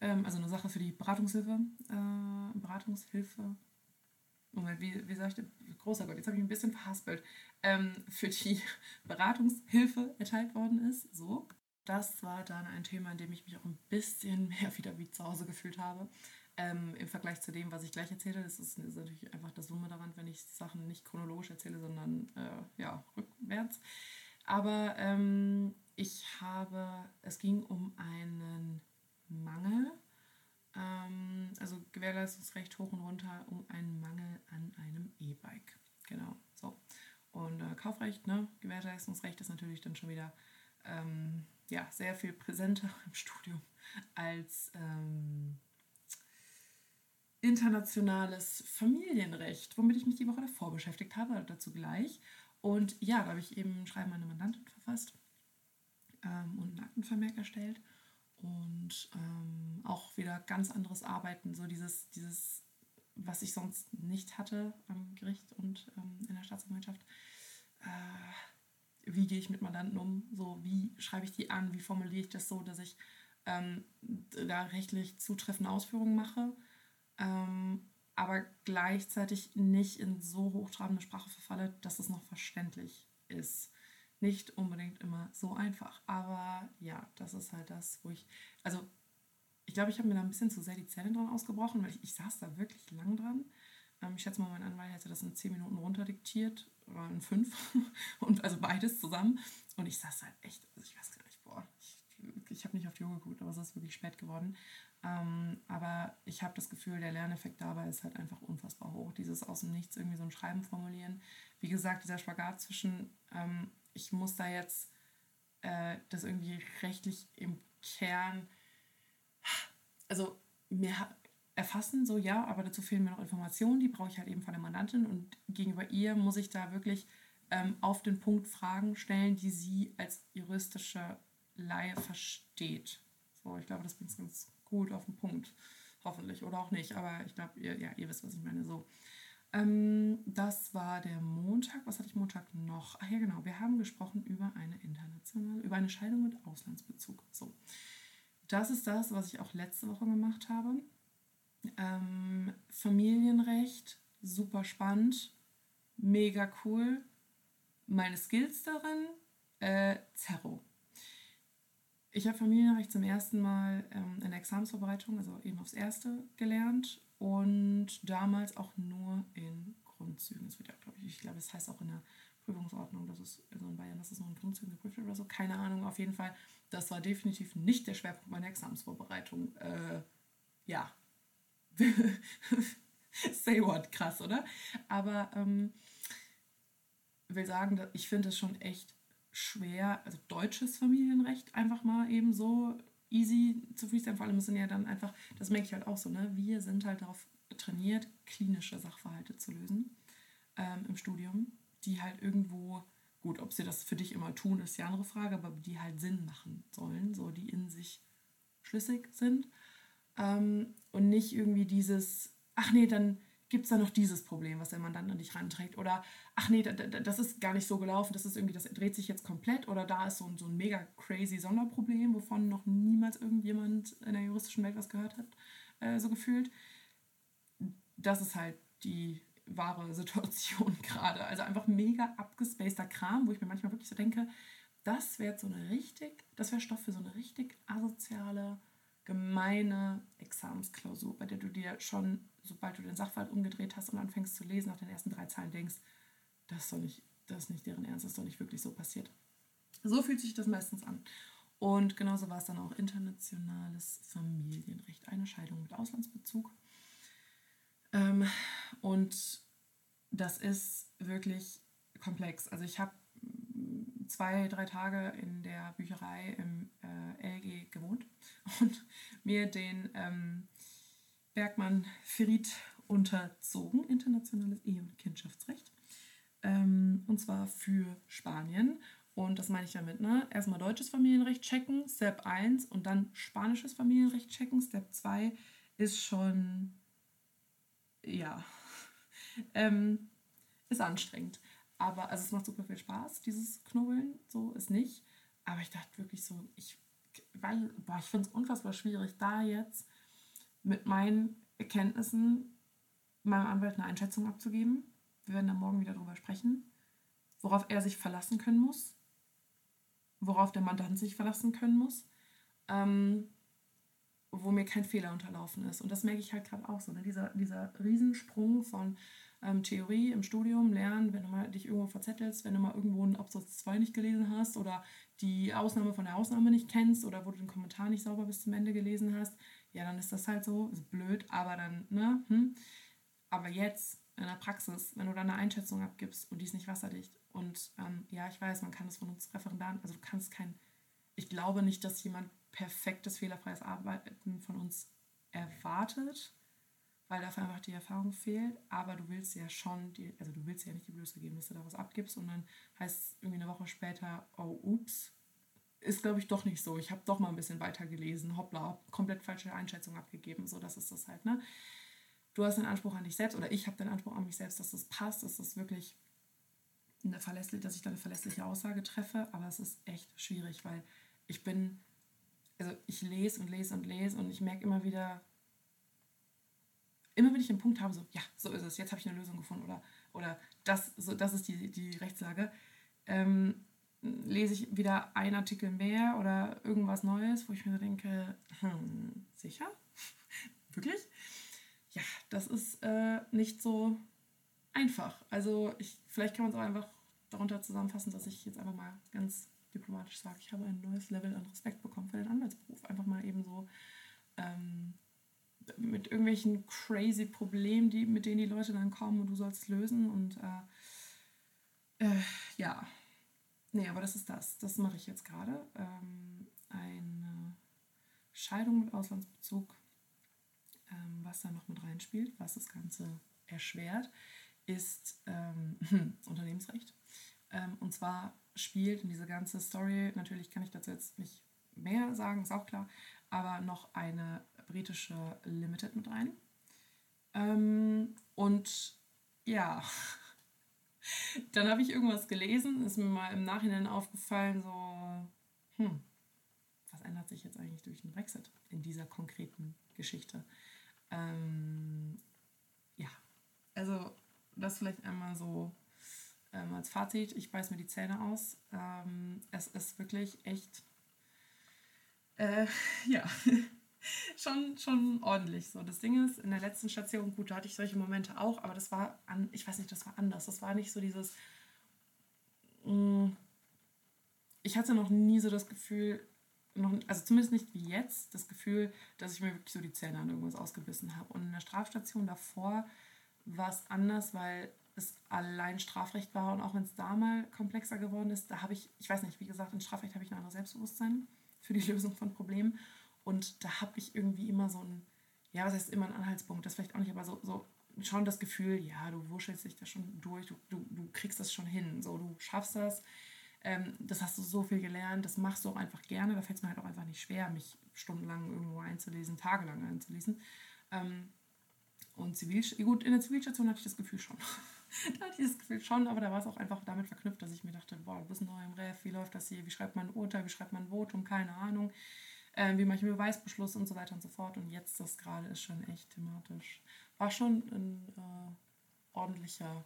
ähm, also eine Sache für die Beratungshilfe, äh, Beratungshilfe, Moment, wie, wie sag ich das? Großer Gott, jetzt habe ich ein bisschen verhaspelt, ähm, für die Beratungshilfe erteilt worden ist. So das war dann ein Thema, in dem ich mich auch ein bisschen mehr wieder wie zu Hause gefühlt habe. Ähm, Im Vergleich zu dem, was ich gleich erzähle, das ist, ist natürlich einfach das Summe daran, wenn ich Sachen nicht chronologisch erzähle, sondern äh, ja, rückwärts. Aber ähm, ich habe, es ging um einen Mangel, ähm, also Gewährleistungsrecht hoch und runter, um einen Mangel an einem E-Bike. Genau, so. Und äh, Kaufrecht, ne, Gewährleistungsrecht ist natürlich dann schon wieder ähm, ja, sehr viel präsenter im Studium als ähm, internationales Familienrecht, womit ich mich die Woche davor beschäftigt habe, dazu gleich. Und ja, da habe ich eben ein Schreiben an eine Mandantin verfasst ähm, und einen Aktenvermerk erstellt und ähm, auch wieder ganz anderes Arbeiten, so dieses, dieses, was ich sonst nicht hatte am Gericht und ähm, in der Staatsanwaltschaft. Äh, wie gehe ich mit Mandanten um, so wie schreibe ich die an, wie formuliere ich das so, dass ich ähm, da rechtlich zutreffende Ausführungen mache, ähm, aber gleichzeitig nicht in so hochtrabende Sprache verfalle, dass es noch verständlich ist. Nicht unbedingt immer so einfach, aber ja, das ist halt das, wo ich, also ich glaube, ich habe mir da ein bisschen zu sehr die Zähne dran ausgebrochen, weil ich, ich saß da wirklich lang dran. Ähm, ich schätze mal, mein Anwalt hätte das in 10 Minuten runterdiktiert waren fünf und also beides zusammen. Und ich saß halt echt, also ich weiß gar nicht, boah, ich, ich habe nicht auf die Uhr geguckt, aber es ist wirklich spät geworden. Ähm, aber ich habe das Gefühl, der Lerneffekt dabei ist halt einfach unfassbar hoch. Dieses aus dem Nichts irgendwie so ein Schreiben formulieren. Wie gesagt, dieser Spagat zwischen, ähm, ich muss da jetzt äh, das irgendwie rechtlich im Kern, also hat erfassen, so ja, aber dazu fehlen mir noch Informationen, die brauche ich halt eben von der Mandantin und gegenüber ihr muss ich da wirklich ähm, auf den Punkt Fragen stellen, die sie als juristische Laie versteht. So, ich glaube, das bringt es ganz gut auf den Punkt, hoffentlich, oder auch nicht, aber ich glaube, ihr, ja, ihr wisst, was ich meine, so. Ähm, das war der Montag. Was hatte ich Montag noch? Ach ja, genau. Wir haben gesprochen über eine internationale, über eine Scheidung mit Auslandsbezug. So. Das ist das, was ich auch letzte Woche gemacht habe. Ähm, Familienrecht, super spannend, mega cool. Meine Skills darin, äh, Zerro. Ich habe Familienrecht zum ersten Mal ähm, in der Examensvorbereitung, also eben aufs erste, gelernt und damals auch nur in Grundzügen. Das wird ja, glaube ich, ich glaube, es heißt auch in der Prüfungsordnung, dass es also in Bayern, dass es nur in Grundzügen geprüft wird oder so. Keine Ahnung, auf jeden Fall. Das war definitiv nicht der Schwerpunkt meiner Examensvorbereitung. Äh, ja, Say what, krass, oder? Aber ähm, will sagen, ich finde es schon echt schwer, also deutsches Familienrecht einfach mal eben so easy zu freestylen. Vor allem sind ja dann einfach, das merke ich halt auch so, ne? Wir sind halt darauf trainiert, klinische Sachverhalte zu lösen ähm, im Studium, die halt irgendwo, gut, ob sie das für dich immer tun, ist ja eine andere Frage, aber die halt Sinn machen sollen, so die in sich schlüssig sind. Ähm, und nicht irgendwie dieses, ach nee, dann gibt es da noch dieses Problem, was der Mandant an dich ranträgt. Oder, ach nee, das ist gar nicht so gelaufen, das ist irgendwie, das dreht sich jetzt komplett. Oder da ist so ein, so ein mega crazy Sonderproblem, wovon noch niemals irgendjemand in der juristischen Welt was gehört hat, äh, so gefühlt. Das ist halt die wahre Situation gerade. Also einfach mega abgespaceter Kram, wo ich mir manchmal wirklich so denke, das wäre so eine richtig, das wäre Stoff für so eine richtig asoziale gemeine Examensklausur, bei der du dir schon, sobald du den Sachverhalt umgedreht hast und anfängst zu lesen, nach den ersten drei Zeilen denkst, das ist doch nicht, das ist nicht deren Ernst, das ist doch nicht wirklich so passiert. So fühlt sich das meistens an. Und genauso war es dann auch internationales Familienrecht, eine Scheidung mit Auslandsbezug. Ähm, und das ist wirklich komplex. Also ich habe zwei, drei Tage in der Bücherei im äh, LG gewohnt und mir den ähm, Bergmann Ferit unterzogen, internationales Ehe- und Kindschaftsrecht. Ähm, und zwar für Spanien. Und das meine ich damit, ne? Erstmal deutsches Familienrecht checken, Step 1 und dann spanisches Familienrecht checken. Step 2 ist schon, ja, ähm, ist anstrengend. Aber, also es macht super viel Spaß, dieses Knubbeln, so ist nicht. Aber ich dachte wirklich so, ich, weil, boah, ich finde es unfassbar schwierig, da jetzt mit meinen Erkenntnissen meinem Anwalt eine Einschätzung abzugeben. Wir werden da morgen wieder drüber sprechen, worauf er sich verlassen können muss, worauf der Mandant sich verlassen können muss, ähm, wo mir kein Fehler unterlaufen ist. Und das merke ich halt gerade auch so. Ne? Dieser, dieser Riesensprung von ähm, Theorie im Studium, Lernen, wenn du mal dich irgendwo verzettelst, wenn du mal irgendwo einen Absatz 2 nicht gelesen hast oder die Ausnahme von der Ausnahme nicht kennst oder wo du den Kommentar nicht sauber bis zum Ende gelesen hast, ja, dann ist das halt so, ist blöd, aber dann, ne, hm. Aber jetzt in der Praxis, wenn du dann eine Einschätzung abgibst und die ist nicht wasserdicht und ähm, ja, ich weiß, man kann das von uns Referendaren, also du kannst kein, ich glaube nicht, dass jemand perfektes, fehlerfreies Arbeiten von uns erwartet, weil dafür einfach die Erfahrung fehlt, aber du willst ja schon, die, also du willst ja nicht die Blöße geben, dass du da was abgibst und dann heißt es irgendwie eine Woche später, oh, ups, ist glaube ich doch nicht so. Ich habe doch mal ein bisschen weiter gelesen, hoppla, komplett falsche Einschätzung abgegeben, so das ist das halt, ne? du hast den Anspruch an dich selbst oder ich habe den Anspruch an mich selbst, dass das passt, dass das wirklich eine verlässliche, dass ich da eine verlässliche Aussage treffe, aber es ist echt schwierig, weil ich bin, also ich lese und lese und lese und ich merke immer wieder, immer wenn ich einen Punkt habe, so, ja, so ist es, jetzt habe ich eine Lösung gefunden oder, oder das, so, das ist die, die Rechtslage, ähm, lese ich wieder einen Artikel mehr oder irgendwas Neues, wo ich mir denke, hm, sicher? Wirklich? ja, das ist äh, nicht so einfach. Also ich, vielleicht kann man es auch einfach darunter zusammenfassen, dass ich jetzt einfach mal ganz diplomatisch sage, ich habe ein neues Level an Respekt bekommen für den Anwaltsberuf. Einfach mal eben so ähm, mit irgendwelchen crazy Problemen, die, mit denen die Leute dann kommen und du sollst lösen. Und äh, äh, ja, nee, aber das ist das. Das mache ich jetzt gerade. Ähm, eine Scheidung mit Auslandsbezug ähm, was da noch mit reinspielt, was das Ganze erschwert, ist ähm, Unternehmensrecht. Ähm, und zwar spielt in diese ganze Story, natürlich kann ich dazu jetzt nicht mehr sagen, ist auch klar, aber noch eine britische Limited mit rein. Ähm, und ja, dann habe ich irgendwas gelesen, ist mir mal im Nachhinein aufgefallen, so, hm, was ändert sich jetzt eigentlich durch den Brexit in dieser konkreten Geschichte? Ähm, ja, also das vielleicht einmal so ähm, als Fazit. Ich beiß mir die Zähne aus. Ähm, es ist wirklich echt, äh, ja, schon, schon ordentlich. So, das Ding ist, in der letzten Station, gut, da hatte ich solche Momente auch, aber das war, an, ich weiß nicht, das war anders. Das war nicht so dieses, mh, mm, ich hatte noch nie so das Gefühl, noch, also zumindest nicht wie jetzt, das Gefühl, dass ich mir wirklich so die Zähne an irgendwas ausgebissen habe. Und in der Strafstation davor war es anders, weil es allein Strafrecht war und auch wenn es da mal komplexer geworden ist, da habe ich, ich weiß nicht, wie gesagt, in Strafrecht habe ich ein anderes Selbstbewusstsein für die Lösung von Problemen und da habe ich irgendwie immer so ein, ja, was heißt immer ein Anhaltspunkt, das vielleicht auch nicht, aber so, so schon das Gefühl, ja, du wuschelst dich da schon durch, du, du, du kriegst das schon hin, so, du schaffst das, ähm, das hast du so viel gelernt, das machst du auch einfach gerne. Da fällt es mir halt auch einfach nicht schwer, mich stundenlang irgendwo einzulesen, tagelang einzulesen. Ähm, und Zivil, gut, in der Zivilstation hatte ich das Gefühl schon. da hatte ich das Gefühl schon, aber da war es auch einfach damit verknüpft, dass ich mir dachte, boah, du bist neu im Ref, wie läuft das hier, wie schreibt man ein Urteil, wie schreibt man ein Votum, keine Ahnung, äh, wie einen Beweisbeschluss und so weiter und so fort. Und jetzt das gerade ist schon echt thematisch. War schon ein äh, ordentlicher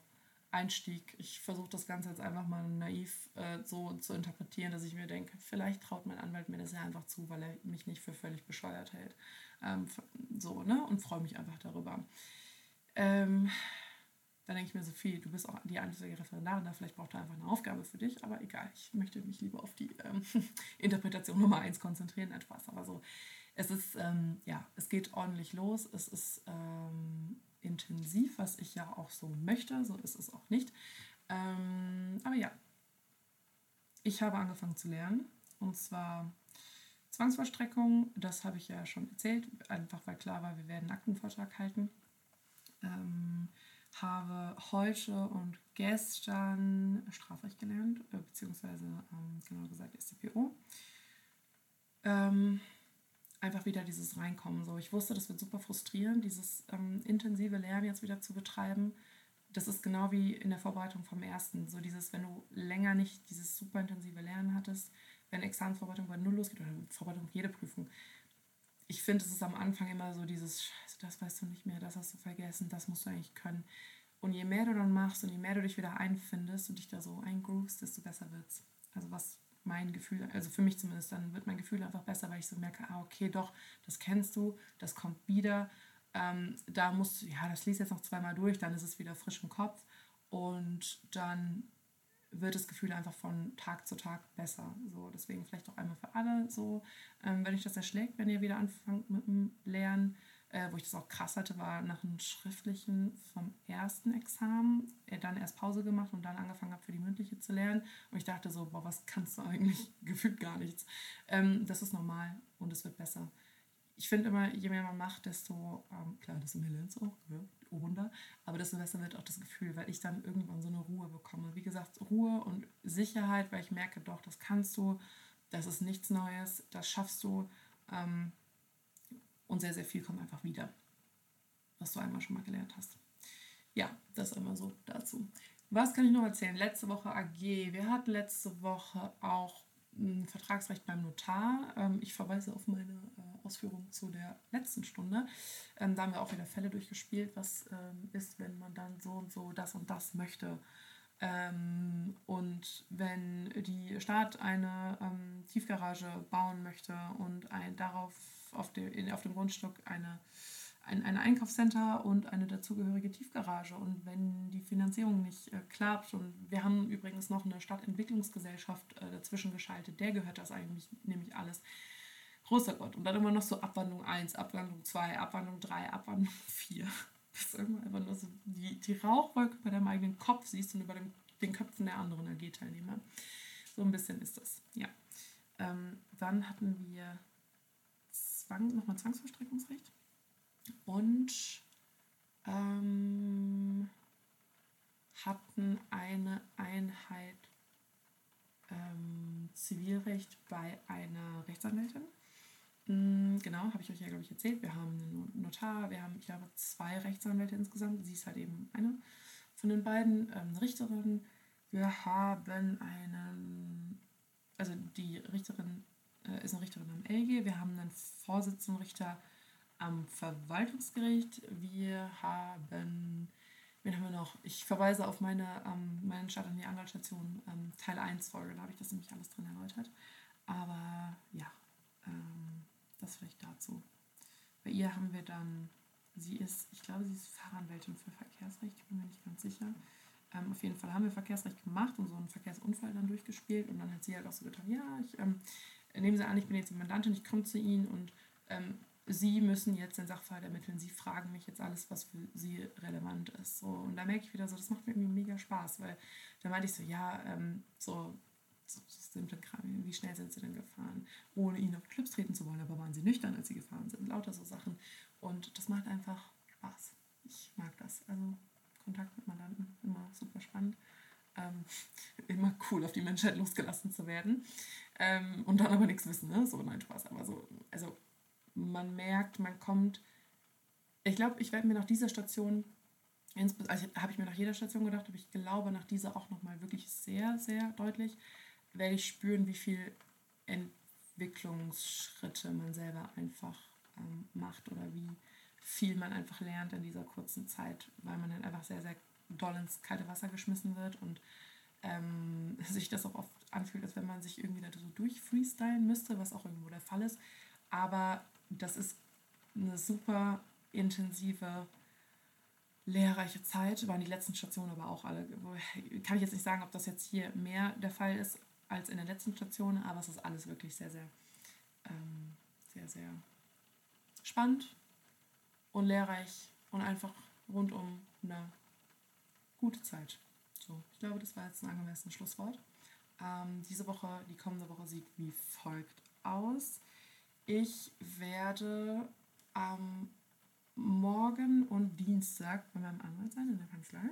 Einstieg. Ich versuche das Ganze jetzt einfach mal naiv äh, so zu interpretieren, dass ich mir denke, vielleicht traut mein Anwalt mir das ja einfach zu, weil er mich nicht für völlig bescheuert hält. Ähm, so, ne? Und freue mich einfach darüber. Ähm, dann denke ich mir, Sophie, du bist auch die einzige Referendarin, da vielleicht braucht er einfach eine Aufgabe für dich, aber egal, ich möchte mich lieber auf die ähm, Interpretation Nummer eins konzentrieren, etwas. Aber so, es ist, ähm, ja, es geht ordentlich los, es ist ähm, intensiv, was ich ja auch so möchte. So ist es auch nicht. Ähm, aber ja, ich habe angefangen zu lernen. Und zwar Zwangsvollstreckung, das habe ich ja schon erzählt, einfach weil klar war, wir werden einen Aktenvortrag halten. Ähm, habe heute und gestern Strafrecht gelernt, äh, beziehungsweise ähm, genau gesagt StPO. Ähm, einfach wieder dieses Reinkommen. So, ich wusste, das wird super frustrierend, dieses ähm, intensive Lernen jetzt wieder zu betreiben. Das ist genau wie in der Vorbereitung vom ersten. So dieses, wenn du länger nicht dieses super intensive Lernen hattest, wenn Examensvorbereitung bei Null losgeht oder Vorbereitung auf jede Prüfung. Ich finde, es ist am Anfang immer so dieses, Scheiße, das weißt du nicht mehr, das hast du vergessen, das musst du eigentlich können. Und je mehr du dann machst und je mehr du dich wieder einfindest und dich da so eingroovst, desto besser wird's. Also was mein Gefühl, also für mich zumindest, dann wird mein Gefühl einfach besser, weil ich so merke, ah, okay, doch, das kennst du, das kommt wieder. Ähm, da musst du, ja, das liest jetzt noch zweimal durch, dann ist es wieder frisch im Kopf und dann wird das Gefühl einfach von Tag zu Tag besser. So, deswegen vielleicht auch einmal für alle so, ähm, wenn euch das erschlägt, wenn ihr wieder anfangt mit dem Lernen, äh, wo ich das auch krass hatte, war nach einem schriftlichen vom ersten Examen, äh, dann erst Pause gemacht und dann angefangen habe für die mündliche zu lernen. Und ich dachte so, boah, was kannst du eigentlich? Gefühlt gar nichts. Ähm, das ist normal und es wird besser. Ich finde immer, je mehr man macht, desto, ähm, klar, desto mehr lernst du auch, ja, oh Wunder, aber desto besser wird auch das Gefühl, weil ich dann irgendwann so eine Ruhe bekomme. Wie gesagt, Ruhe und Sicherheit, weil ich merke, doch, das kannst du, das ist nichts Neues, das schaffst du. Ähm, und sehr, sehr viel kommt einfach wieder, was du einmal schon mal gelernt hast. Ja, das einmal so dazu. Was kann ich noch erzählen? Letzte Woche AG. Wir hatten letzte Woche auch ein Vertragsrecht beim Notar. Ähm, ich verweise auf meine äh, Ausführungen zu der letzten Stunde. Ähm, da haben wir auch wieder Fälle durchgespielt, was ähm, ist, wenn man dann so und so das und das möchte. und wenn die Stadt eine Tiefgarage bauen möchte und ein, darauf auf, dem, in, auf dem Grundstück eine, ein, ein Einkaufscenter und eine dazugehörige Tiefgarage. Und wenn die Finanzierung nicht äh, klappt, und wir haben übrigens noch eine Stadtentwicklungsgesellschaft äh, dazwischen geschaltet, der gehört das eigentlich nämlich alles. Großer Gott. Und dann immer noch so Abwandlung 1, Abwandlung 2, Abwandlung 3, Abwandlung 4. Das irgendwann einfach nur so die, die Rauchwolke bei deinem eigenen Kopf siehst und über dem, den Köpfen der anderen AG-Teilnehmer. So ein bisschen ist das, ja. Ähm, dann hatten wir Zwang, nochmal Zwangsverstreckungsrecht. Und ähm, hatten eine Einheit ähm, Zivilrecht bei einer Rechtsanwältin. Mhm, genau, habe ich euch ja, glaube ich, erzählt. Wir haben einen Notar, wir haben, ich glaube, zwei Rechtsanwälte insgesamt. Sie ist halt eben eine von den beiden, ähm, eine Richterin. Wir haben einen, also die Richterin äh, ist eine Richterin am LG. Wir haben einen Vorsitzenden Richter am Verwaltungsgericht. Wir haben, wen haben wir noch? Ich verweise auf meine, ähm, meinen Start an die Anwaltsstation ähm, Teil 1 Folge, da habe ich das nämlich alles drin erläutert. Aber ja, ähm, das vielleicht dazu. Bei ihr haben wir dann, sie ist, ich glaube, sie ist Fahranwältin für Verkehrsrecht, ich bin mir nicht ganz sicher. Ähm, auf jeden Fall haben wir Verkehrsrecht gemacht und so einen Verkehrsunfall dann durchgespielt und dann hat sie halt auch so getan, ja, ich ähm, nehmen Sie an, ich bin jetzt die Mandantin, ich komme zu Ihnen und ähm, Sie müssen jetzt den Sachverhalt ermitteln. Sie fragen mich jetzt alles, was für Sie relevant ist. So, und da merke ich wieder so, das macht mir irgendwie mega Spaß, weil da meinte ich so, ja, ähm, so, simple Kram, wie schnell sind Sie denn gefahren, ohne Ihnen auf Clips treten zu wollen, aber waren Sie nüchtern, als Sie gefahren sind, lauter so Sachen. Und das macht einfach Spaß. Ich mag das. Also Kontakt mit Mandanten, immer super spannend. Ähm, immer cool, auf die Menschheit losgelassen zu werden. Ähm, und dann aber nichts wissen, ne? So, nein, Spaß. Aber so, also man merkt, man kommt. Ich glaube, ich werde mir nach dieser Station, also habe ich mir nach jeder Station gedacht, aber ich glaube nach dieser auch nochmal wirklich sehr, sehr deutlich, werde ich spüren, wie viel Entwicklungsschritte man selber einfach ähm, macht oder wie viel man einfach lernt in dieser kurzen Zeit, weil man dann einfach sehr, sehr doll ins kalte Wasser geschmissen wird und ähm, sich das auch oft anfühlt, als wenn man sich irgendwie da so durchfreestylen müsste, was auch irgendwo der Fall ist. Aber das ist eine super intensive, lehrreiche Zeit. Waren die letzten Stationen aber auch alle. Kann ich jetzt nicht sagen, ob das jetzt hier mehr der Fall ist als in der letzten Station, aber es ist alles wirklich sehr, sehr, ähm, sehr, sehr spannend und lehrreich und einfach rund um eine gute Zeit. So, ich glaube, das war jetzt ein angemessenes Schlusswort. Ähm, diese Woche, die kommende Woche sieht wie folgt aus. Ich werde am Morgen und Dienstag bei meinem Anwalt sein in der Kanzlei.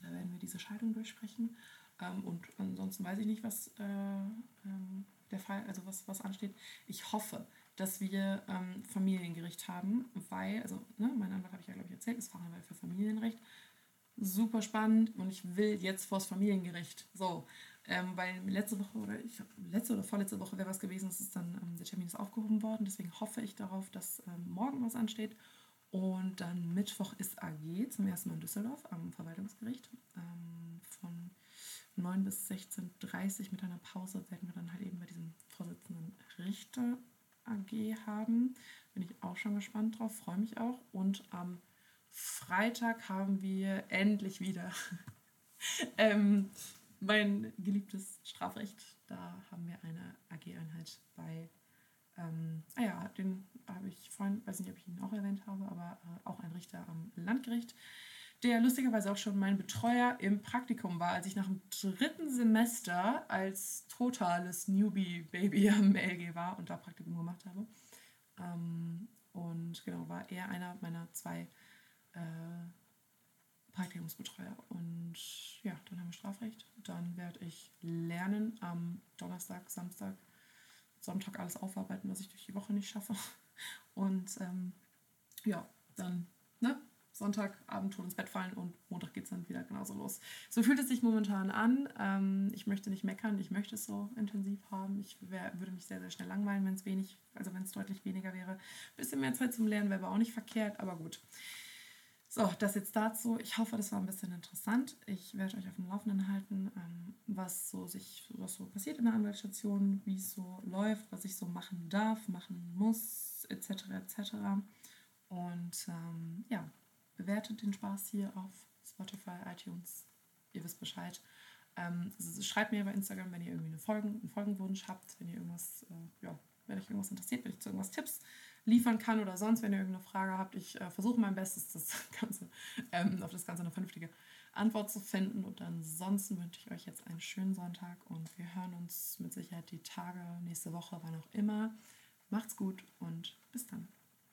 Da werden wir diese Scheidung durchsprechen. Ähm, und ansonsten weiß ich nicht, was äh, ähm, der Fall, also was, was ansteht. Ich hoffe, dass wir ähm, Familiengericht haben, weil, also ne, mein Anwalt habe ich ja glaube ich erzählt, ist Fachanwalt für Familienrecht. Super spannend und ich will jetzt vors Familiengericht. So, ähm, weil letzte Woche oder ich letzte oder vorletzte Woche wäre was gewesen, es ist dann ähm, der Termin ist aufgehoben worden. Deswegen hoffe ich darauf, dass ähm, morgen was ansteht. Und dann Mittwoch ist AG zum ersten Mal in Düsseldorf am Verwaltungsgericht. Ähm, von 9 bis 16.30 Uhr mit einer Pause werden wir dann halt eben bei diesem Vorsitzenden Richter AG haben. Bin ich auch schon gespannt drauf, freue mich auch. Und am Freitag haben wir endlich wieder ähm, mein geliebtes Strafrecht. Da haben wir eine AG-Einheit bei. Ähm, ah ja, den habe ich vorhin, weiß nicht, ob ich ihn auch erwähnt habe, aber äh, auch ein Richter am Landgericht, der lustigerweise auch schon mein Betreuer im Praktikum war, als ich nach dem dritten Semester als totales Newbie-Baby am LG war und da Praktikum gemacht habe. Ähm, und genau, war er einer meiner zwei äh, Praktikumsbetreuer. Und ja, dann haben wir Strafrecht. Dann werde ich lernen am Donnerstag, Samstag, Sonntag alles aufarbeiten, was ich durch die Woche nicht schaffe. Und ähm, ja, dann ne, Sonntagabend schon ins Bett fallen und Montag geht es dann wieder genauso los. So fühlt es sich momentan an. Ähm, ich möchte nicht meckern, ich möchte es so intensiv haben. Ich wär, würde mich sehr, sehr schnell langweilen, wenn es wenig, also wenn es deutlich weniger wäre. Ein bisschen mehr Zeit zum Lernen wäre aber auch nicht verkehrt, aber gut. So, das jetzt dazu. Ich hoffe, das war ein bisschen interessant. Ich werde euch auf dem Laufenden halten, ähm, was so sich, was so passiert in der Anwaltsstation, wie es so läuft, was ich so machen darf, machen muss, etc. etc. Und ähm, ja, bewertet den Spaß hier auf Spotify, iTunes. Ihr wisst Bescheid. Ähm, schreibt mir bei Instagram, wenn ihr irgendwie eine Folgen, einen Folgenwunsch habt, wenn ihr irgendwas, äh, ja, wenn euch irgendwas interessiert, wenn ich zu irgendwas Tipps liefern kann oder sonst, wenn ihr irgendeine Frage habt. Ich äh, versuche mein Bestes, das Ganze, ähm, auf das Ganze eine vernünftige Antwort zu finden. Und ansonsten wünsche ich euch jetzt einen schönen Sonntag und wir hören uns mit Sicherheit die Tage nächste Woche, wann auch immer. Macht's gut und bis dann.